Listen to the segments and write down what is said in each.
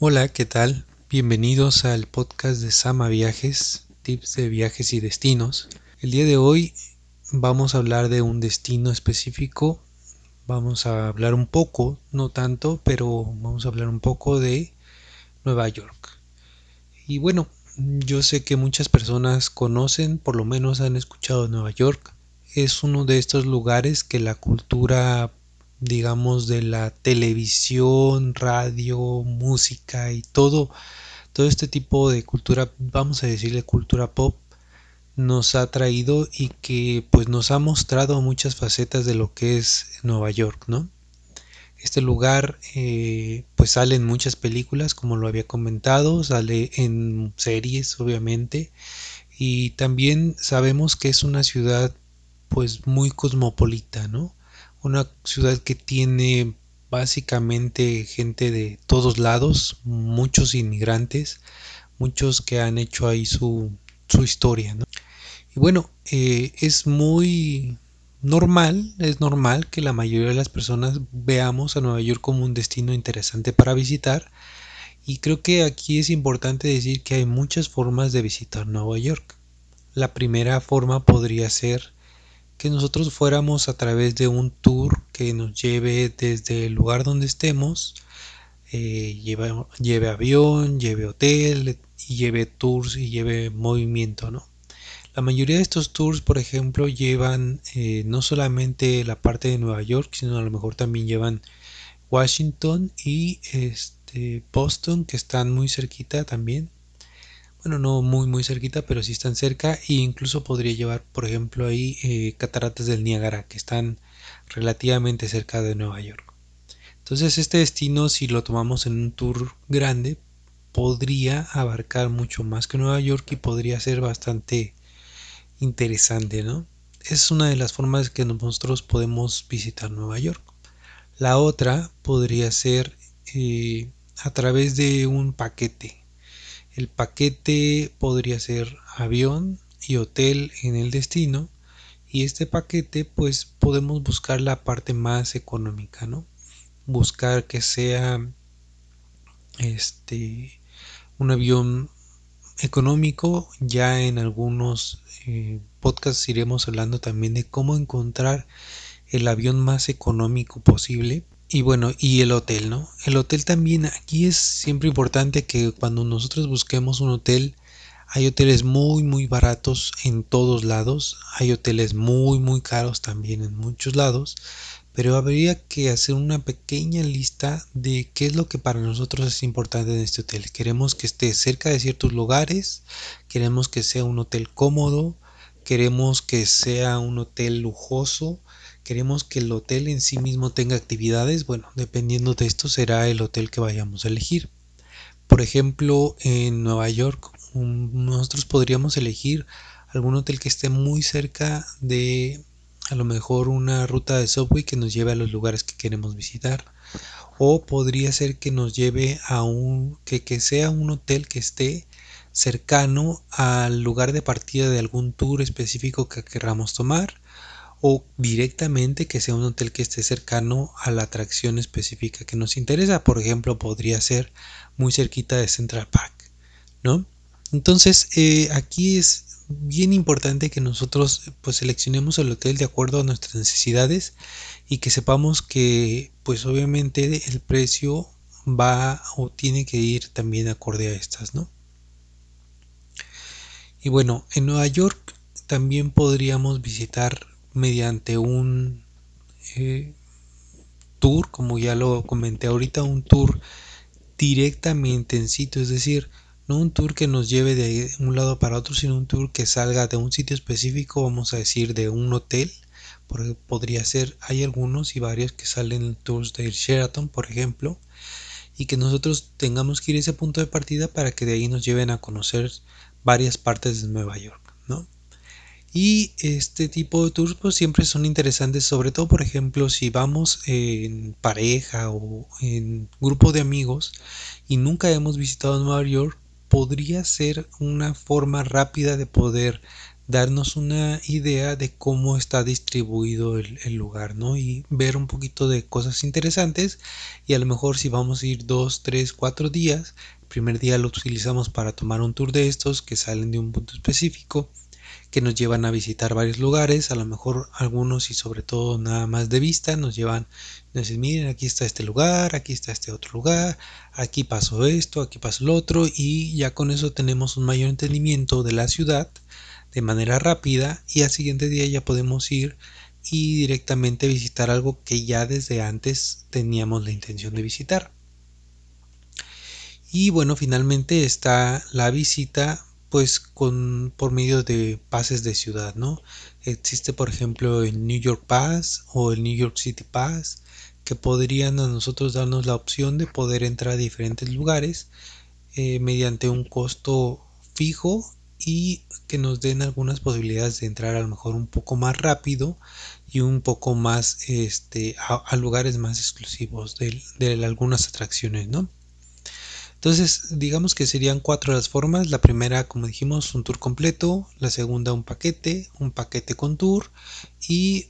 Hola, ¿qué tal? Bienvenidos al podcast de Sama Viajes, tips de viajes y destinos. El día de hoy vamos a hablar de un destino específico. Vamos a hablar un poco, no tanto, pero vamos a hablar un poco de Nueva York. Y bueno, yo sé que muchas personas conocen, por lo menos han escuchado Nueva York. Es uno de estos lugares que la cultura digamos, de la televisión, radio, música y todo, todo este tipo de cultura, vamos a decirle cultura pop, nos ha traído y que pues nos ha mostrado muchas facetas de lo que es Nueva York, ¿no? Este lugar eh, pues sale en muchas películas, como lo había comentado, sale en series, obviamente, y también sabemos que es una ciudad pues muy cosmopolita, ¿no? Una ciudad que tiene básicamente gente de todos lados, muchos inmigrantes, muchos que han hecho ahí su, su historia. Y bueno, eh, es muy normal, es normal que la mayoría de las personas veamos a Nueva York como un destino interesante para visitar. Y creo que aquí es importante decir que hay muchas formas de visitar Nueva York. La primera forma podría ser que nosotros fuéramos a través de un tour que nos lleve desde el lugar donde estemos, eh, lleve, avión, lleve hotel, y lleve tours y lleve movimiento, ¿no? La mayoría de estos tours, por ejemplo, llevan eh, no solamente la parte de Nueva York, sino a lo mejor también llevan Washington y este, Boston, que están muy cerquita también bueno, no muy muy cerquita, pero sí están cerca e incluso podría llevar, por ejemplo, ahí eh, cataratas del Niágara, que están relativamente cerca de Nueva York. Entonces este destino, si lo tomamos en un tour grande, podría abarcar mucho más que Nueva York y podría ser bastante interesante, ¿no? Es una de las formas que nosotros podemos visitar Nueva York. La otra podría ser eh, a través de un paquete el paquete podría ser avión y hotel en el destino. Y este paquete pues podemos buscar la parte más económica, ¿no? Buscar que sea este un avión económico. Ya en algunos eh, podcasts iremos hablando también de cómo encontrar el avión más económico posible y bueno, y el hotel, ¿no? El hotel también, aquí es siempre importante que cuando nosotros busquemos un hotel, hay hoteles muy, muy baratos en todos lados, hay hoteles muy, muy caros también en muchos lados, pero habría que hacer una pequeña lista de qué es lo que para nosotros es importante en este hotel. Queremos que esté cerca de ciertos lugares, queremos que sea un hotel cómodo, queremos que sea un hotel lujoso, queremos que el hotel en sí mismo tenga actividades, bueno, dependiendo de esto será el hotel que vayamos a elegir. Por ejemplo, en Nueva York, nosotros podríamos elegir algún hotel que esté muy cerca de a lo mejor una ruta de subway que nos lleve a los lugares que queremos visitar. O podría ser que nos lleve a un, que, que sea un hotel que esté cercano al lugar de partida de algún tour específico que queramos tomar o directamente que sea un hotel que esté cercano a la atracción específica que nos interesa. Por ejemplo, podría ser muy cerquita de Central Park, ¿no? Entonces, eh, aquí es bien importante que nosotros pues seleccionemos el hotel de acuerdo a nuestras necesidades y que sepamos que pues obviamente el precio va o tiene que ir también acorde a estas, ¿no? Y bueno, en Nueva York también podríamos visitar mediante un eh, tour, como ya lo comenté ahorita, un tour directamente en sitio, es decir, no un tour que nos lleve de un lado para otro, sino un tour que salga de un sitio específico, vamos a decir, de un hotel. Porque podría ser, hay algunos y varios que salen tours de Sheraton, por ejemplo, y que nosotros tengamos que ir a ese punto de partida para que de ahí nos lleven a conocer varias partes de Nueva York, ¿no? Y este tipo de tours pues siempre son interesantes, sobre todo por ejemplo si vamos en pareja o en grupo de amigos y nunca hemos visitado Nueva York, podría ser una forma rápida de poder darnos una idea de cómo está distribuido el, lugar, ¿no? Y ver un poquito de cosas interesantes y a lo mejor si vamos a ir dos, tres, cuatro días, el primer día lo utilizamos para tomar un tour de estos que salen de un punto específico que nos llevan a visitar varios lugares, a lo mejor algunos y sobre todo nada más de vista, nos llevan, nos dicen, miren, aquí está este lugar, aquí está este otro lugar, aquí pasó esto, aquí pasó lo otro, y ya con eso tenemos un mayor entendimiento de la ciudad de manera rápida y al siguiente día ya podemos ir y directamente visitar algo que ya desde antes teníamos la intención de visitar. Y bueno, finalmente está la visita pues con por medio de pases de ciudad, ¿no? Existe por ejemplo el New York Pass o el New York City Pass que podrían a nosotros darnos la opción de poder entrar a diferentes lugares eh, mediante un costo fijo y que nos den algunas posibilidades de entrar a lo mejor un poco más rápido y un poco más este, a, lugares más exclusivos de, de algunas atracciones, ¿no? Entonces, digamos que serían cuatro las formas. La primera, como dijimos, un tour completo. La segunda, un paquete, un paquete con tour. Y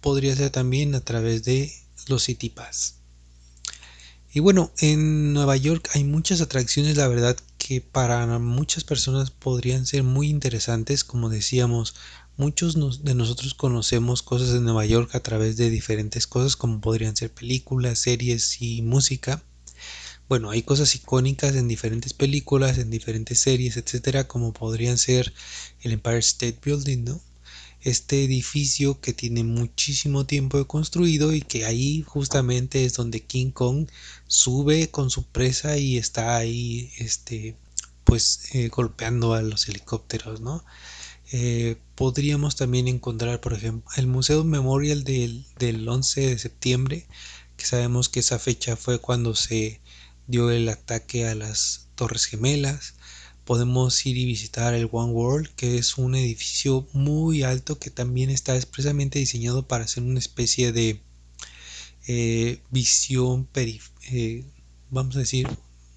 podría ser también a través de los City Pass. Y bueno, en Nueva York hay muchas atracciones, la verdad que para muchas personas podrían ser muy interesantes. Como decíamos, muchos de nosotros conocemos cosas de Nueva York a través de diferentes cosas, como podrían ser películas, series y música bueno, hay cosas icónicas en diferentes películas, en diferentes series, etcétera, como podrían ser el Empire State Building, ¿no? Este edificio que tiene muchísimo tiempo de construido y que ahí justamente es donde King Kong sube con su presa y está ahí, este, pues eh, golpeando a los helicópteros, ¿no? Eh, podríamos también encontrar, por ejemplo, el Museo Memorial del, del 11 de septiembre, que sabemos que esa fecha fue cuando se dio el ataque a las Torres Gemelas. Podemos ir y visitar el One World, que es un edificio muy alto que también está expresamente diseñado para hacer una especie de eh, visión, eh, vamos a decir,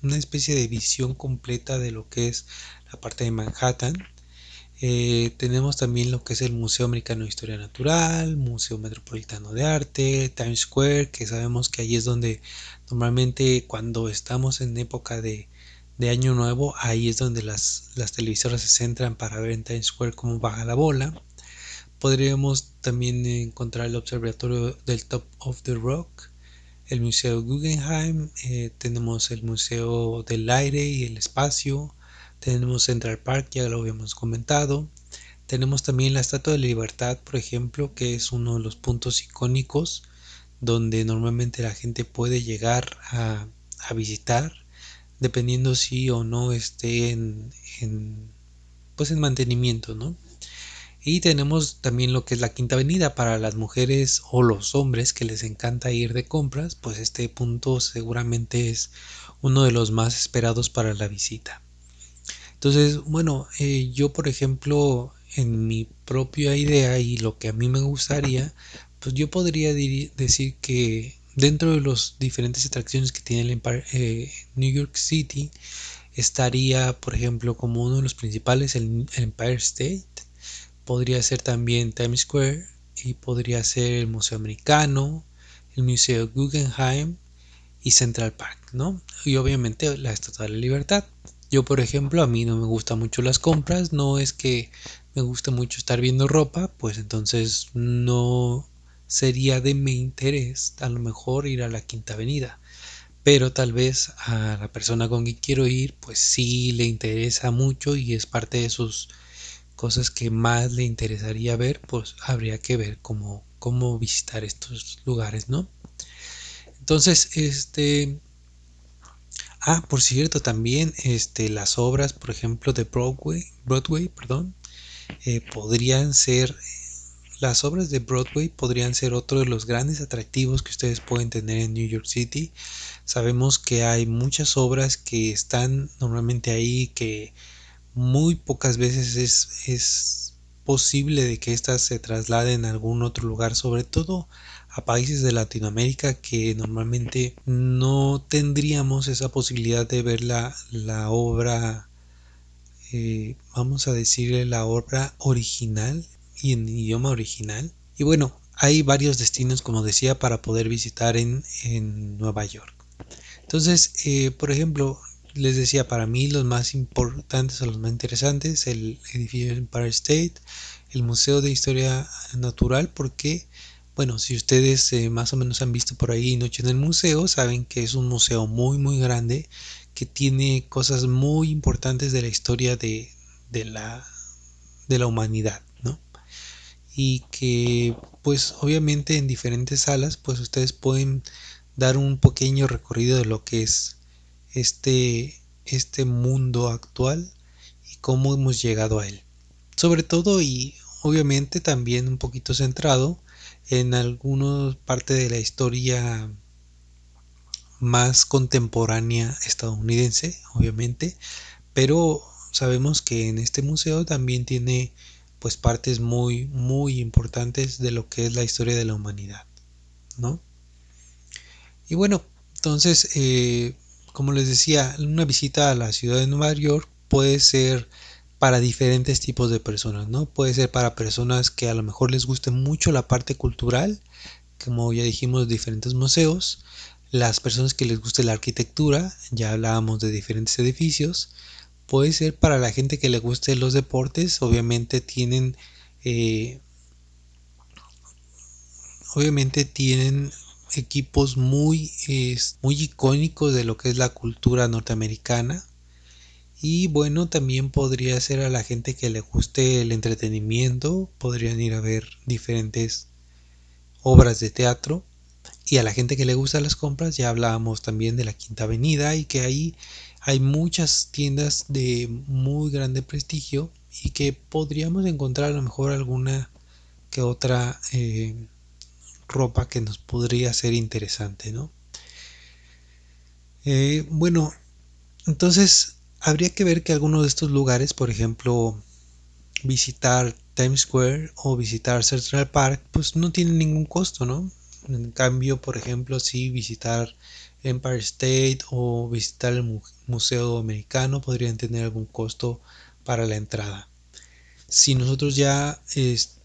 una especie de visión completa de lo que es la parte de Manhattan. Eh, tenemos también lo que es el Museo Americano de Historia Natural, Museo Metropolitano de Arte, Times Square, que sabemos que ahí es donde normalmente cuando estamos en época de, Año Nuevo, ahí es donde las, las, televisoras se centran para ver en Times Square cómo baja la bola. Podríamos también encontrar el observatorio del Top of the Rock, el Museo Guggenheim, eh, tenemos el Museo del Aire y el Espacio, tenemos Central Park, ya lo habíamos comentado. Tenemos también la Estatua de la Libertad, por ejemplo, que es uno de los puntos icónicos donde normalmente la gente puede llegar a, visitar, dependiendo si o no esté en, pues en mantenimiento, ¿no? Y tenemos también lo que es la Quinta Avenida para las mujeres o los hombres que les encanta ir de compras, pues este punto seguramente es uno de los más esperados para la visita. Entonces, bueno, eh, yo por ejemplo, en mi propia idea y lo que a mí me gustaría, pues yo podría decir que dentro de las diferentes atracciones que tiene el eh, New York City, estaría, por ejemplo, como uno de los principales el, el Empire State, podría ser también Times Square y podría ser el Museo Americano, el Museo Guggenheim y Central Park, ¿no? Y obviamente la Estatua de la Libertad. Yo, por ejemplo, a mí no me gustan mucho las compras, no es que me guste mucho estar viendo ropa, pues entonces no sería de mi interés a lo mejor ir a la Quinta Avenida. Pero tal vez a la persona con quien quiero ir, pues sí le interesa mucho y es parte de sus cosas que más le interesaría ver, pues habría que ver cómo, cómo visitar estos lugares, ¿no? Entonces, este, Ah, por cierto, también este, las obras, por ejemplo, de Broadway, Broadway, perdón, eh, podrían ser, las obras de Broadway podrían ser otro de los grandes atractivos que ustedes pueden tener en New York City. Sabemos que hay muchas obras que están normalmente ahí, que muy pocas veces es, es posible de que éstas se trasladen a algún otro lugar, sobre todo a países de Latinoamérica que normalmente no tendríamos esa posibilidad de ver la, obra eh, vamos a decirle la obra original y en idioma original. Y bueno, hay varios destinos, como decía, para poder visitar en, Nueva York. Entonces, eh, por ejemplo, les decía, para mí los más importantes o los más interesantes, el edificio Empire State, el Museo de Historia Natural, porque, bueno, si ustedes eh, más o menos han visto por ahí Noche en el Museo, saben que es un museo muy, muy grande, que tiene cosas muy importantes de la historia de, de la, de la humanidad, ¿no? y que pues obviamente en diferentes salas pues ustedes pueden dar un pequeño recorrido de lo que es este este mundo actual y cómo hemos llegado a él. Sobre todo y obviamente también un poquito centrado en alguna parte de la historia más contemporánea estadounidense obviamente pero sabemos que en este museo también tiene pues partes muy muy importantes de lo que es la historia de la humanidad no y bueno entonces eh, como les decía una visita a la ciudad de Nueva York puede ser para diferentes tipos de personas no puede ser para personas que a lo mejor les guste mucho la parte cultural como ya dijimos diferentes museos las personas que les guste la arquitectura ya hablábamos de diferentes edificios puede ser para la gente que le guste los deportes obviamente tienen eh, obviamente tienen equipos muy muy icónicos de lo que es la cultura norteamericana. Y bueno también podría ser a la gente que le guste el entretenimiento podrían ir a ver diferentes obras de teatro. Y a la gente que le gusta las compras ya hablábamos también de la quinta avenida y que ahí hay muchas tiendas de muy grande prestigio y que podríamos encontrar a lo mejor alguna que otra eh, ropa que nos podría ser interesante, ¿no? Eh, bueno, entonces habría que ver que algunos de estos lugares, por ejemplo, visitar Times Square o visitar Central Park, pues no tienen ningún costo, ¿no? En cambio, por ejemplo, si visitar Empire State o visitar el Museo Americano podrían tener algún costo para la entrada. Si nosotros ya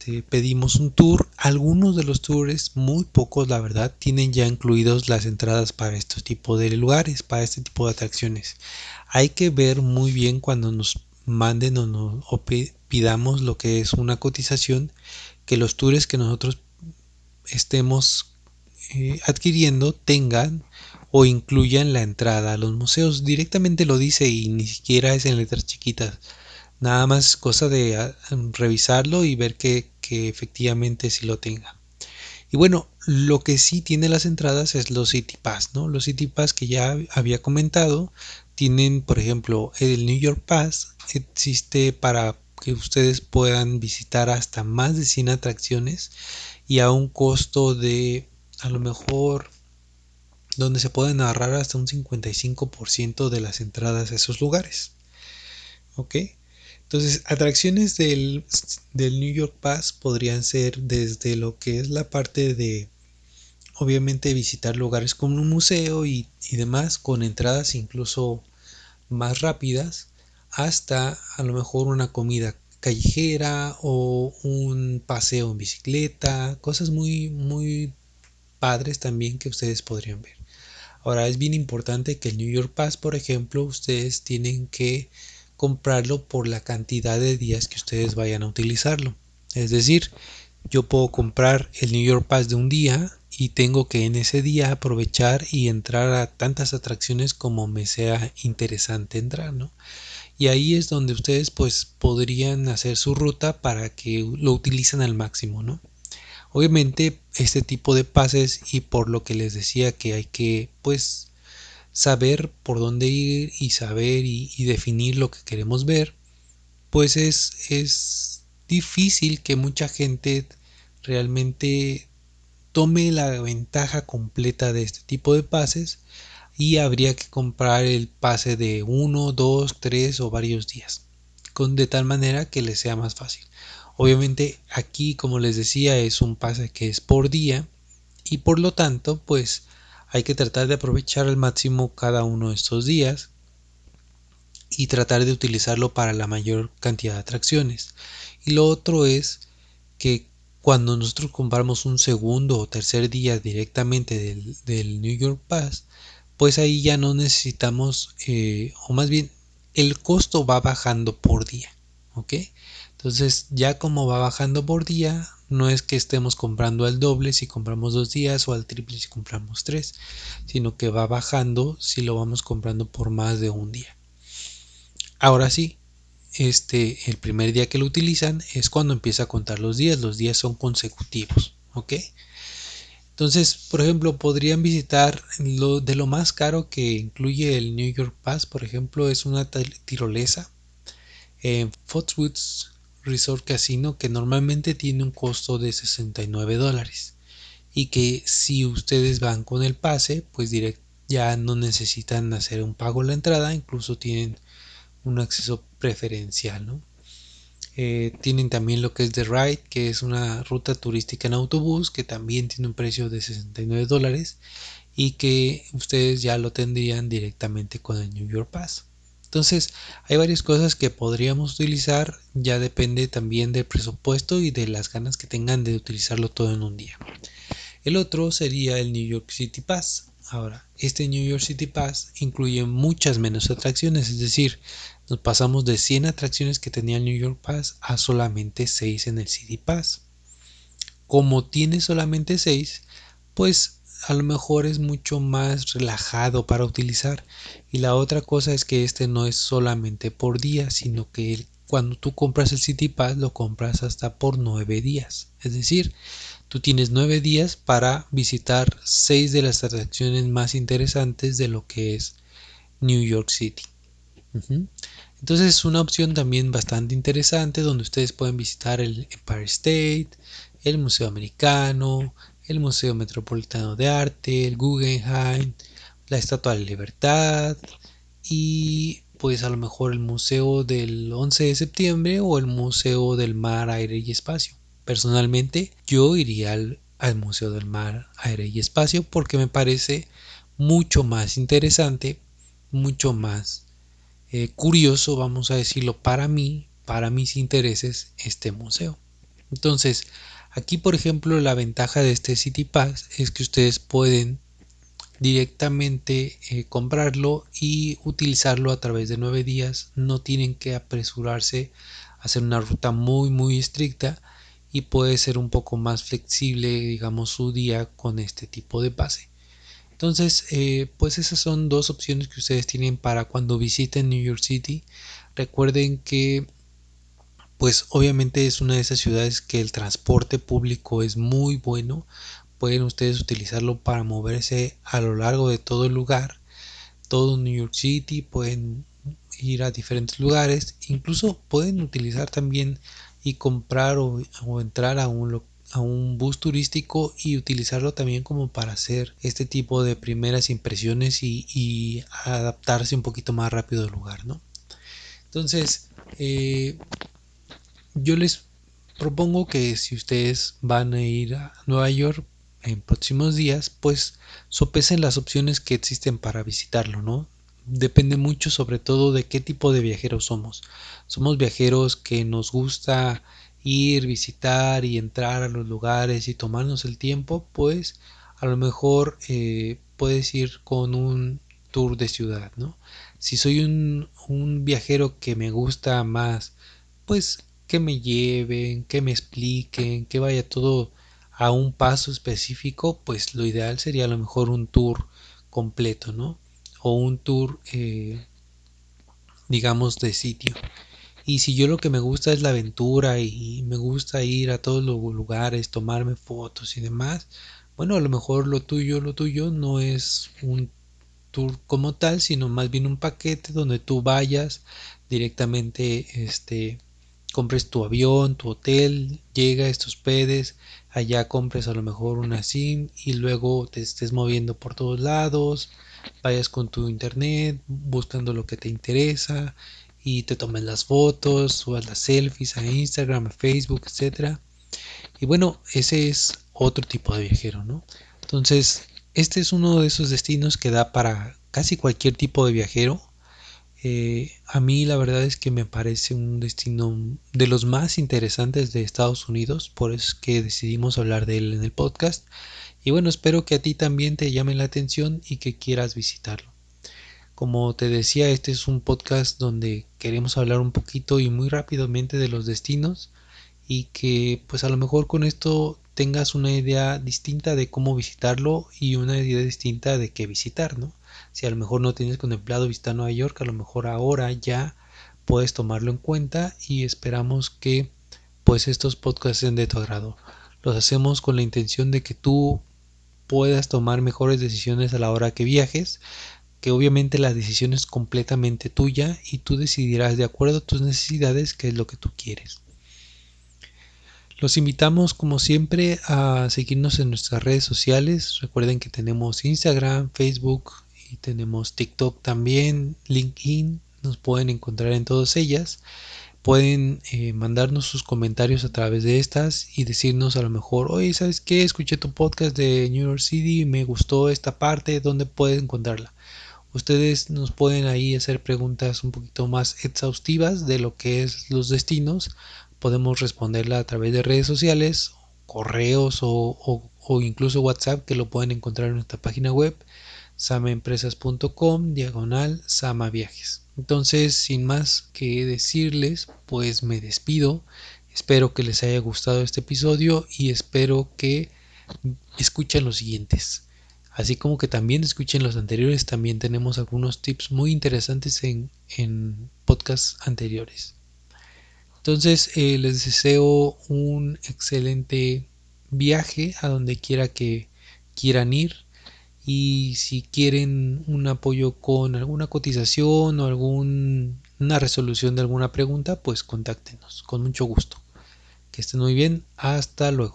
este, pedimos un tour, algunos de los tours, muy pocos la verdad, tienen ya incluidos las entradas para este tipo de lugares, para este tipo de atracciones. Hay que ver muy bien cuando nos manden o, nos, pidamos lo que es una cotización, que los tours que nosotros estemos eh, adquiriendo tengan o incluyan la entrada a los museos. Directamente lo dice y ni siquiera es en letras chiquitas. Nada más cosa de ah, revisarlo y ver que, efectivamente sí lo tenga. Y bueno, lo que sí tiene las entradas es los City Pass, ¿no? Los City Pass que ya había comentado tienen, por ejemplo, el New York Pass existe para que ustedes puedan visitar hasta más de 100 atracciones y a un costo de a lo mejor donde se pueden ahorrar hasta un 55% de las entradas a esos lugares. ¿Ok? Entonces, atracciones del, New York Pass podrían ser desde lo que es la parte de, obviamente, visitar lugares como un museo y, y demás, con entradas incluso más rápidas, hasta a lo mejor una comida callejera o un paseo en bicicleta, cosas muy, muy padres también que ustedes podrían ver. Ahora es bien importante que el New York Pass, por ejemplo, ustedes tienen que comprarlo por la cantidad de días que ustedes vayan a utilizarlo. Es decir, yo puedo comprar el New York Pass de un día y tengo que en ese día aprovechar y entrar a tantas atracciones como me sea interesante entrar, ¿no? Y ahí es donde ustedes pues podrían hacer su ruta para que lo utilicen al máximo, ¿no? Obviamente este tipo de pases y por lo que les decía que hay que pues saber por dónde ir y saber y, definir lo que queremos ver, pues es, es difícil que mucha gente realmente tome la ventaja completa de este tipo de pases y habría que comprar el pase de uno, dos, tres o varios días, con de tal manera que les sea más fácil. Obviamente aquí, como les decía, es un pase que es por día y por lo tanto, pues hay que tratar de aprovechar al máximo cada uno de estos días y tratar de utilizarlo para la mayor cantidad de atracciones. Y lo otro es que cuando nosotros compramos un segundo o tercer día directamente del, New York Pass, pues ahí ya no necesitamos, eh, o más bien el costo va bajando por día, ¿ok? Entonces ya como va bajando por día, no es que estemos comprando al doble si compramos dos días o al triple si compramos tres, sino que va bajando si lo vamos comprando por más de un día. Ahora sí, este, el primer día que lo utilizan es cuando empieza a contar los días, los días son consecutivos, ¿ok? Entonces, por ejemplo, podrían visitar lo de lo más caro que incluye el New York Pass, por ejemplo, es una tirolesa en Foxwoods Resort Casino que normalmente tiene un costo de 69 dólares y que si ustedes van con el pase, pues ya no necesitan hacer un pago a la entrada, incluso tienen un acceso preferencial, ¿no? Eh, tienen también lo que es The Ride, que es una ruta turística en autobús, que también tiene un precio de 69 dólares y que ustedes ya lo tendrían directamente con el New York Pass. Entonces, hay varias cosas que podríamos utilizar, ya depende también del presupuesto y de las ganas que tengan de utilizarlo todo en un día. El otro sería el New York City Pass. Ahora, este New York City Pass incluye muchas menos atracciones, es decir, nos pasamos de 100 atracciones que tenía el New York Pass a solamente 6 en el City Pass. Como tiene solamente 6, pues a lo mejor es mucho más relajado para utilizar. Y la otra cosa es que este no es solamente por día, sino que cuando tú compras el City Pass lo compras hasta por 9 días. Es decir, tú tienes 9 días para visitar 6 de las atracciones más interesantes de lo que es New York City. Entonces es una opción también bastante interesante donde ustedes pueden visitar el Empire State, el Museo Americano, el Museo Metropolitano de Arte, el Guggenheim, la Estatua de la Libertad y pues a lo mejor el Museo del 11 de septiembre o el Museo del Mar, Aire y Espacio. Personalmente yo iría al, Museo del Mar, Aire y Espacio porque me parece mucho más interesante, mucho más eh, curioso, vamos a decirlo, para mí, para mis intereses, este museo. Entonces, aquí por ejemplo, la ventaja de este City Pass es que ustedes pueden directamente eh, comprarlo y utilizarlo a través de nueve días. No tienen que apresurarse a hacer una ruta muy muy estricta y puede ser un poco más flexible, digamos, su día con este tipo de pase. Entonces, eh, pues esas son dos opciones que ustedes tienen para cuando visiten New York City. Recuerden que, pues obviamente es una de esas ciudades que el transporte público es muy bueno. Pueden ustedes utilizarlo para moverse a lo largo de todo el lugar, todo New York City. Pueden ir a diferentes lugares. Incluso pueden utilizar también y comprar o, entrar a un a un bus turístico y utilizarlo también como para hacer este tipo de primeras impresiones y, adaptarse un poquito más rápido al lugar, ¿no? Entonces, eh, yo les propongo que si ustedes van a ir a Nueva York en próximos días, pues sopesen las opciones que existen para visitarlo, ¿no? Depende mucho sobre todo de qué tipo de viajeros somos. Somos viajeros que nos gusta ir, visitar y entrar a los lugares y tomarnos el tiempo, pues a lo mejor eh, puedes ir con un tour de ciudad, ¿no? Si soy un, un viajero que me gusta más, pues que me lleven, que me expliquen, que vaya todo a un paso específico, pues lo ideal sería a lo mejor un tour completo, ¿no? O un tour, eh, digamos, de sitio. Y si yo lo que me gusta es la aventura y me gusta ir a todos los lugares, tomarme fotos y demás, bueno, a lo mejor lo tuyo, lo tuyo no es un tour como tal, sino más bien un paquete donde tú vayas directamente, este, compres tu avión, tu hotel, llegas, te hospedes, allá compres a lo mejor una SIM y luego te estés moviendo por todos lados, vayas con tu internet buscando lo que te interesa y te tomes las fotos, subas las selfies a Instagram, a Facebook, etc. Y bueno, ese es otro tipo de viajero, ¿no? Entonces, este es uno de esos destinos que da para casi cualquier tipo de viajero. Eh, a mí la verdad es que me parece un destino de los más interesantes de Estados Unidos, por eso es que decidimos hablar de él en el podcast. Y bueno, espero que a ti también te llame la atención y que quieras visitarlo. Como te decía, este es un podcast donde queremos hablar un poquito y muy rápidamente de los destinos y que pues a lo mejor con esto tengas una idea distinta de cómo visitarlo y una idea distinta de qué visitar, ¿no? Si a lo mejor no tienes contemplado visitar Nueva York, a lo mejor ahora ya puedes tomarlo en cuenta y esperamos que pues estos podcasts sean de tu agrado. Los hacemos con la intención de que tú puedas tomar mejores decisiones a la hora que viajes, que obviamente la decisión es completamente tuya y tú decidirás de acuerdo a tus necesidades qué es lo que tú quieres. Los invitamos como siempre a seguirnos en nuestras redes sociales. Recuerden que tenemos Instagram, Facebook y tenemos TikTok también, LinkedIn. Nos pueden encontrar en todas ellas. Pueden eh, mandarnos sus comentarios a través de estas y decirnos a lo mejor, oye, ¿sabes qué? Escuché tu podcast de New York City y me gustó esta parte, ¿dónde puedes encontrarla? Ustedes nos pueden ahí hacer preguntas un poquito más exhaustivas de lo que es los destinos podemos responderla a través de redes sociales, correos o, incluso WhatsApp que lo pueden encontrar en nuestra página web samaempresas.com diagonal samaviajes. Entonces, sin más que decirles, pues me despido. Espero que les haya gustado este episodio y espero que escuchen los siguientes. Así como que también escuchen los anteriores, también tenemos algunos tips muy interesantes en, en podcasts anteriores. Entonces eh, les deseo un excelente viaje a donde quiera que quieran ir y si quieren un apoyo con alguna cotización o alguna resolución de alguna pregunta, pues contáctenos con mucho gusto. Que estén muy bien, hasta luego.